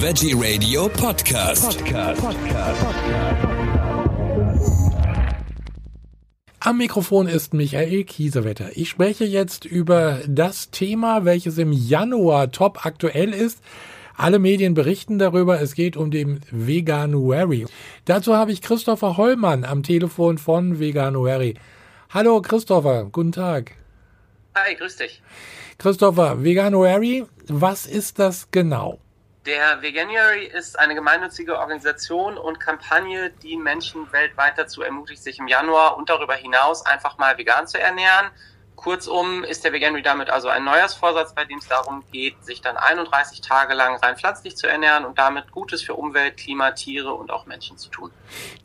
Veggie Radio Podcast. Podcast. Am Mikrofon ist Michael Kiesewetter. Ich spreche jetzt über das Thema, welches im Januar top aktuell ist. Alle Medien berichten darüber. Es geht um den Veganuary. Dazu habe ich Christopher Hollmann am Telefon von Veganuary. Hallo Christopher, guten Tag. Hi, grüß dich. Christopher, Veganuary, was ist das genau? Der Veganuary ist eine gemeinnützige Organisation und Kampagne, die Menschen weltweit dazu ermutigt, sich im Januar und darüber hinaus einfach mal vegan zu ernähren. Kurzum ist der Veganuary damit also ein Neujahrsvorsatz, bei dem es darum geht, sich dann 31 Tage lang rein pflanzlich zu ernähren und damit Gutes für Umwelt, Klima, Tiere und auch Menschen zu tun.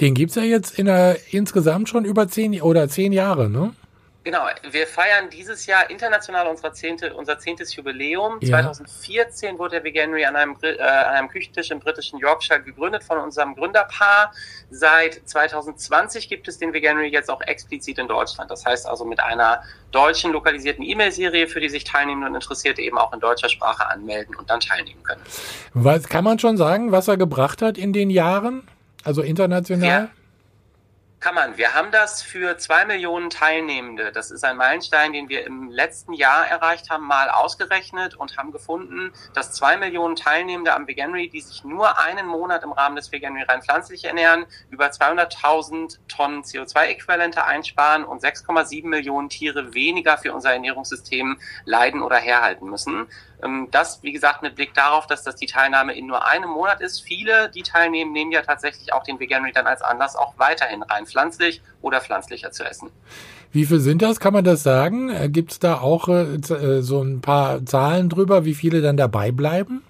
Den gibt's ja jetzt in der, insgesamt schon über zehn oder zehn Jahre, ne? Genau, wir feiern dieses Jahr international unser, zehnte, unser zehntes Jubiläum. Ja. 2014 wurde der Veganuary an einem, äh, an einem Küchentisch im britischen Yorkshire gegründet von unserem Gründerpaar. Seit 2020 gibt es den Veganuary jetzt auch explizit in Deutschland. Das heißt also mit einer deutschen lokalisierten E-Mail-Serie, für die sich Teilnehmende und Interessierte eben auch in deutscher Sprache anmelden und dann teilnehmen können. Was kann man schon sagen, was er gebracht hat in den Jahren? Also international? Ja. Kann man. Wir haben das für zwei Millionen Teilnehmende. Das ist ein Meilenstein, den wir im letzten Jahr erreicht haben, mal ausgerechnet und haben gefunden, dass zwei Millionen Teilnehmende am Veganuary, die sich nur einen Monat im Rahmen des Veganuary rein pflanzlich ernähren, über 200.000 Tonnen CO2-Äquivalente einsparen und 6,7 Millionen Tiere weniger für unser Ernährungssystem leiden oder herhalten müssen. Ähm, das, wie gesagt, mit Blick darauf, dass das die Teilnahme in nur einem Monat ist. Viele, die teilnehmen, nehmen ja tatsächlich auch den Veganuary dann als Anlass, auch weiterhin rein pflanzlich oder pflanzlicher zu essen. Wie viel sind das? Kann man das sagen? Äh, Gibt es da auch äh, äh, so ein paar Zahlen drüber, wie viele dann dabei bleiben?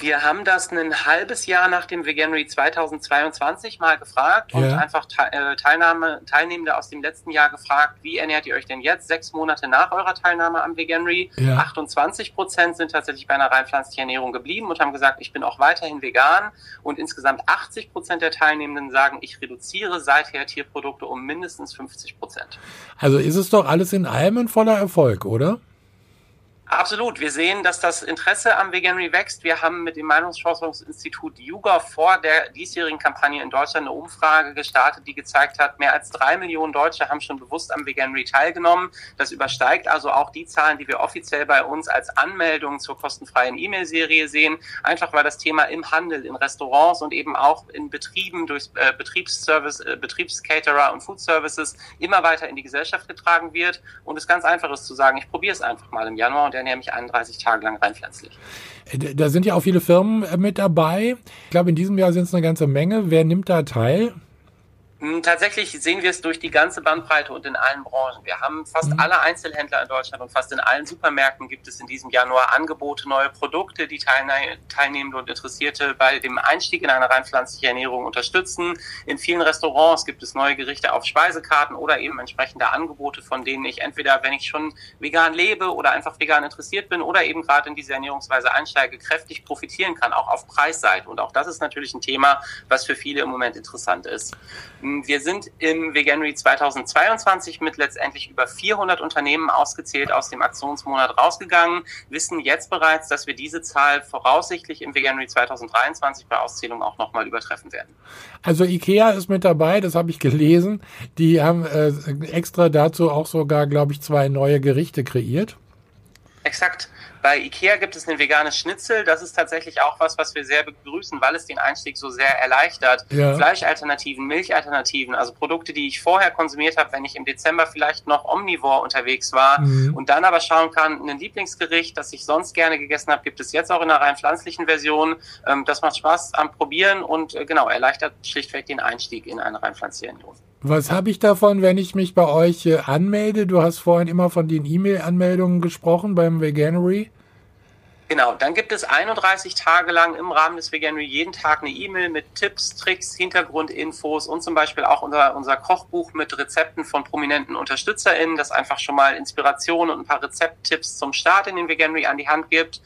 Wir haben das ein halbes Jahr nach dem Veganuary 2022 mal gefragt ja. und einfach äh, Teilnahme, Teilnehmende aus dem letzten Jahr gefragt, wie ernährt ihr euch denn jetzt, sechs Monate nach eurer Teilnahme am Veganuary? Ja. 28 Prozent sind tatsächlich bei einer rein pflanzlichen Ernährung geblieben und haben gesagt, ich bin auch weiterhin vegan und insgesamt 80 Prozent der Teilnehmenden sagen, ich reduziere seither Tierprodukte um mindestens 50 Prozent. Also ist es doch alles in allem ein voller Erfolg, oder? Absolut. Wir sehen, dass das Interesse am Veganuary wächst. Wir haben mit dem Meinungsforschungsinstitut Juga vor der diesjährigen Kampagne in Deutschland eine Umfrage gestartet, die gezeigt hat, mehr als drei Millionen Deutsche haben schon bewusst am Veganuary teilgenommen. Das übersteigt also auch die Zahlen, die wir offiziell bei uns als Anmeldung zur kostenfreien E-Mail-Serie sehen. Einfach weil das Thema im Handel, in Restaurants und eben auch in Betrieben durch äh, Betriebsservice, äh, Betriebscaterer und Food Services immer weiter in die Gesellschaft getragen wird. Und es ganz einfach ist zu sagen, ich probiere es einfach mal im Januar mich 31 Tage lang rein pflanzlich. Äh, da sind ja auch viele Firmen äh, mit dabei. Ich glaube, in diesem Jahr sind es eine ganze Menge. Wer nimmt da teil? Hm, tatsächlich sehen wir es durch die ganze Bandbreite und in allen Branchen. Wir haben fast mhm. alle Einzelhändler in Deutschland und fast in allen Supermärkten gibt es in diesem Januar Angebote, neue Produkte, die Teilnehmende und Interessierte bei dem Einstieg in eine rein pflanzliche Ernährung unterstützen. In vielen Restaurants gibt es neue Gerichte auf Speisekarten oder eben entsprechende Angebote, von denen ich entweder, wenn ich schon vegan lebe oder einfach vegan interessiert bin oder eben gerade in diese Ernährungsweise einsteige, kräftig profitieren kann, auch auf Preisseite. Und auch das ist natürlich ein Thema, was für viele im Moment interessant ist. Wir sind im Veganuary 2022 mit letztendlich über 400 Unternehmen ausgezählt aus dem Aktionsmonat rausgegangen, wissen jetzt bereits, dass wir diese Zahl voraussichtlich im Veganuary 2023 bei Auszählung auch nochmal übertreffen werden. Also IKEA ist mit dabei, das habe ich gelesen. Die haben äh, extra dazu auch sogar, glaube ich, zwei neue Gerichte kreiert. Exakt. Bei Ikea gibt es ein veganes Schnitzel. Das ist tatsächlich auch was, was wir sehr begrüßen, weil es den Einstieg so sehr erleichtert. Ja. Fleischalternativen, Milchalternativen, also Produkte, die ich vorher konsumiert habe, wenn ich im Dezember vielleicht noch omnivore unterwegs war mhm. und dann aber schauen kann, ein Lieblingsgericht, das ich sonst gerne gegessen habe, gibt es jetzt auch in einer rein pflanzlichen Version. Ähm, das macht Spaß am Probieren und äh, genau, erleichtert schlichtweg den Einstieg in eine rein pflanzliche Ernährung. Was habe ich davon, wenn ich mich bei euch äh, anmelde? Du hast vorhin immer von den E-Mail-Anmeldungen gesprochen beim Veganery. Genau, dann gibt es 31 Tage lang im Rahmen des Veganuary jeden Tag eine E-Mail mit Tipps, Tricks, Hintergrundinfos und zum Beispiel auch unser, unser Kochbuch mit Rezepten von prominenten UnterstützerInnen, das einfach schon mal Inspiration und ein paar Rezepttipps zum Start in den Veganuary an die Hand gibt.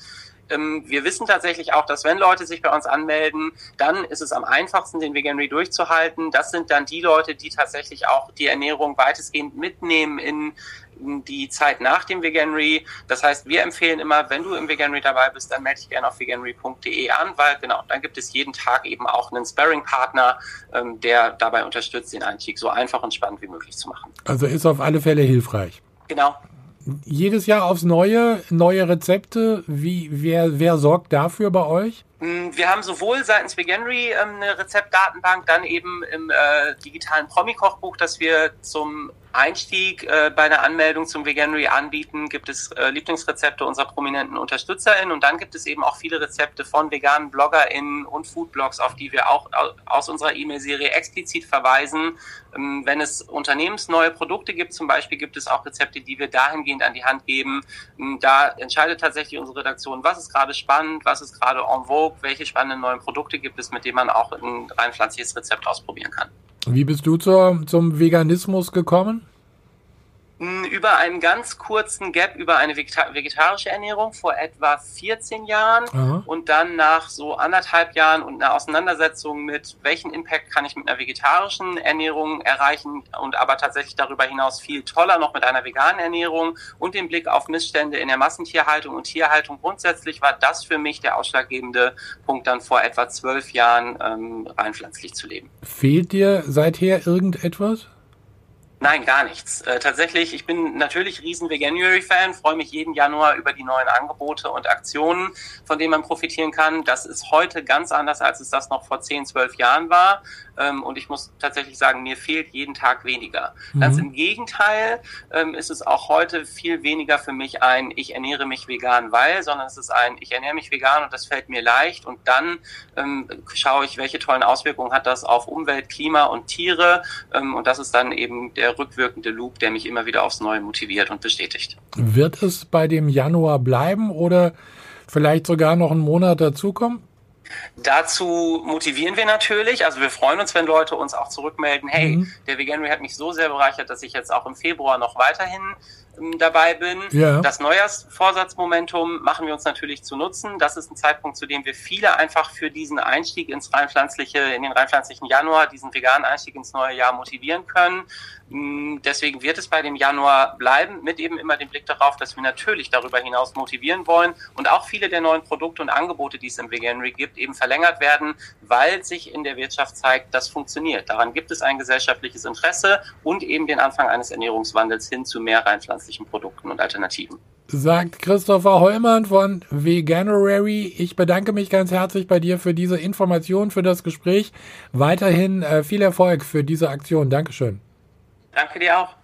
Ähm, wir wissen tatsächlich auch, dass wenn Leute sich bei uns anmelden, dann ist es am einfachsten, den Veganuary durchzuhalten. Das sind dann die Leute, die tatsächlich auch die Ernährung weitestgehend mitnehmen in die Zeit nach dem Veganuary. Das heißt, wir empfehlen immer, wenn du im Veganuary dabei bist, dann melde dich gerne auf veganuary.de an, weil genau, dann gibt es jeden Tag eben auch einen Sparring-Partner, ähm, der dabei unterstützt, den Einstieg so einfach und spannend wie möglich zu machen. Also ist auf alle Fälle hilfreich. Genau jedes Jahr aufs Neue, neue Rezepte. Wie, wer, wer sorgt dafür bei euch? Mm, wir haben sowohl seitens Veganuary ähm, eine Rezeptdatenbank, dann eben im äh, digitalen Promi-Kochbuch, das wir zum Einstieg äh, bei der Anmeldung zum Veganuary anbieten, gibt es äh, Lieblingsrezepte unserer prominenten UnterstützerInnen und dann gibt es eben auch viele Rezepte von veganen BloggerInnen und Foodblogs, auf die wir auch aus unserer E-Mail-Serie explizit verweisen. Ähm, wenn es unternehmensneue Produkte gibt, zum Beispiel, gibt es auch Rezepte, die wir dahingehend an die Hand geben. Ähm, da entscheidet tatsächlich unsere Redaktion, was ist gerade spannend, was ist gerade en vogue, welche spannenden neuen Produkte gibt es, mit denen man auch ein rein pflanzliches Rezept ausprobieren kann. Wie bist du zur, zum Veganismus gekommen? Über einen ganz kurzen Gap über eine vegetarische Ernährung vor etwa 14 Jahren Aha. und dann nach so anderthalb Jahren und einer Auseinandersetzung mit, welchen Impact kann ich mit einer vegetarischen Ernährung erreichen und aber tatsächlich darüber hinaus viel toller noch mit einer veganen Ernährung und dem Blick auf Missstände in der Massentierhaltung und Tierhaltung grundsätzlich war das für mich der ausschlaggebende Punkt dann vor etwa zwölf Jahren ähm, rein pflanzlich zu leben. Fehlt dir seither irgendetwas? Nein, gar nichts. Äh, tatsächlich, ich bin natürlich riesen Veganuary-Fan, freue mich jeden Januar über die neuen Angebote und Aktionen, von denen man profitieren kann. Das ist heute ganz anders, als es das noch vor 10, 12 Jahren war. Ähm, und ich muss tatsächlich sagen, mir fehlt jeden Tag weniger. Mhm. Ganz im Gegenteil ähm, ist es auch heute viel weniger für mich ein, ich ernähre mich vegan, weil, sondern es ist ein, ich ernähre mich vegan und das fällt mir leicht und dann ähm, schaue ich, welche tollen Auswirkungen hat das auf Umwelt, Klima und Tiere ähm, und das ist dann eben der rückwirkende Loop, der mich immer wieder aufs Neue motiviert und bestätigt. Wird es bei dem Januar bleiben oder vielleicht sogar noch einen Monat dazukommen? Dazu motivieren wir natürlich. Also wir freuen uns, wenn Leute uns auch zurückmelden, hey, mhm. der Veganuary hat mich so sehr bereichert, dass ich jetzt auch im Februar noch weiterhin ähm, dabei bin. Ja. Das Neujahrsvorsatzmomentum machen wir uns natürlich zu nutzen. Das ist ein Zeitpunkt, zu dem wir viele einfach für diesen Einstieg ins reinpflanzliche, in den reinpflanzlichen Januar, diesen veganen Einstieg ins neue Jahr motivieren können. Mm, deswegen wird es bei dem Januar bleiben, mit eben immer dem Blick darauf, dass wir natürlich darüber hinaus motivieren wollen und auch viele der neuen Produkte und Angebote, die es im Veganuary gibt, eben verlängert werden, weil sich in der Wirtschaft zeigt, das funktioniert. Daran gibt es ein gesellschaftliches Interesse und eben den Anfang eines Ernährungswandels hin zu mehr rein pflanzlichen Produkten und Alternativen. Sagt Christopher Heumann von Veganuary. Ich bedanke mich ganz herzlich bei dir für diese Information, für das Gespräch. Weiterhin äh, viel Erfolg für diese Aktion. Dankeschön. Danke dir auch.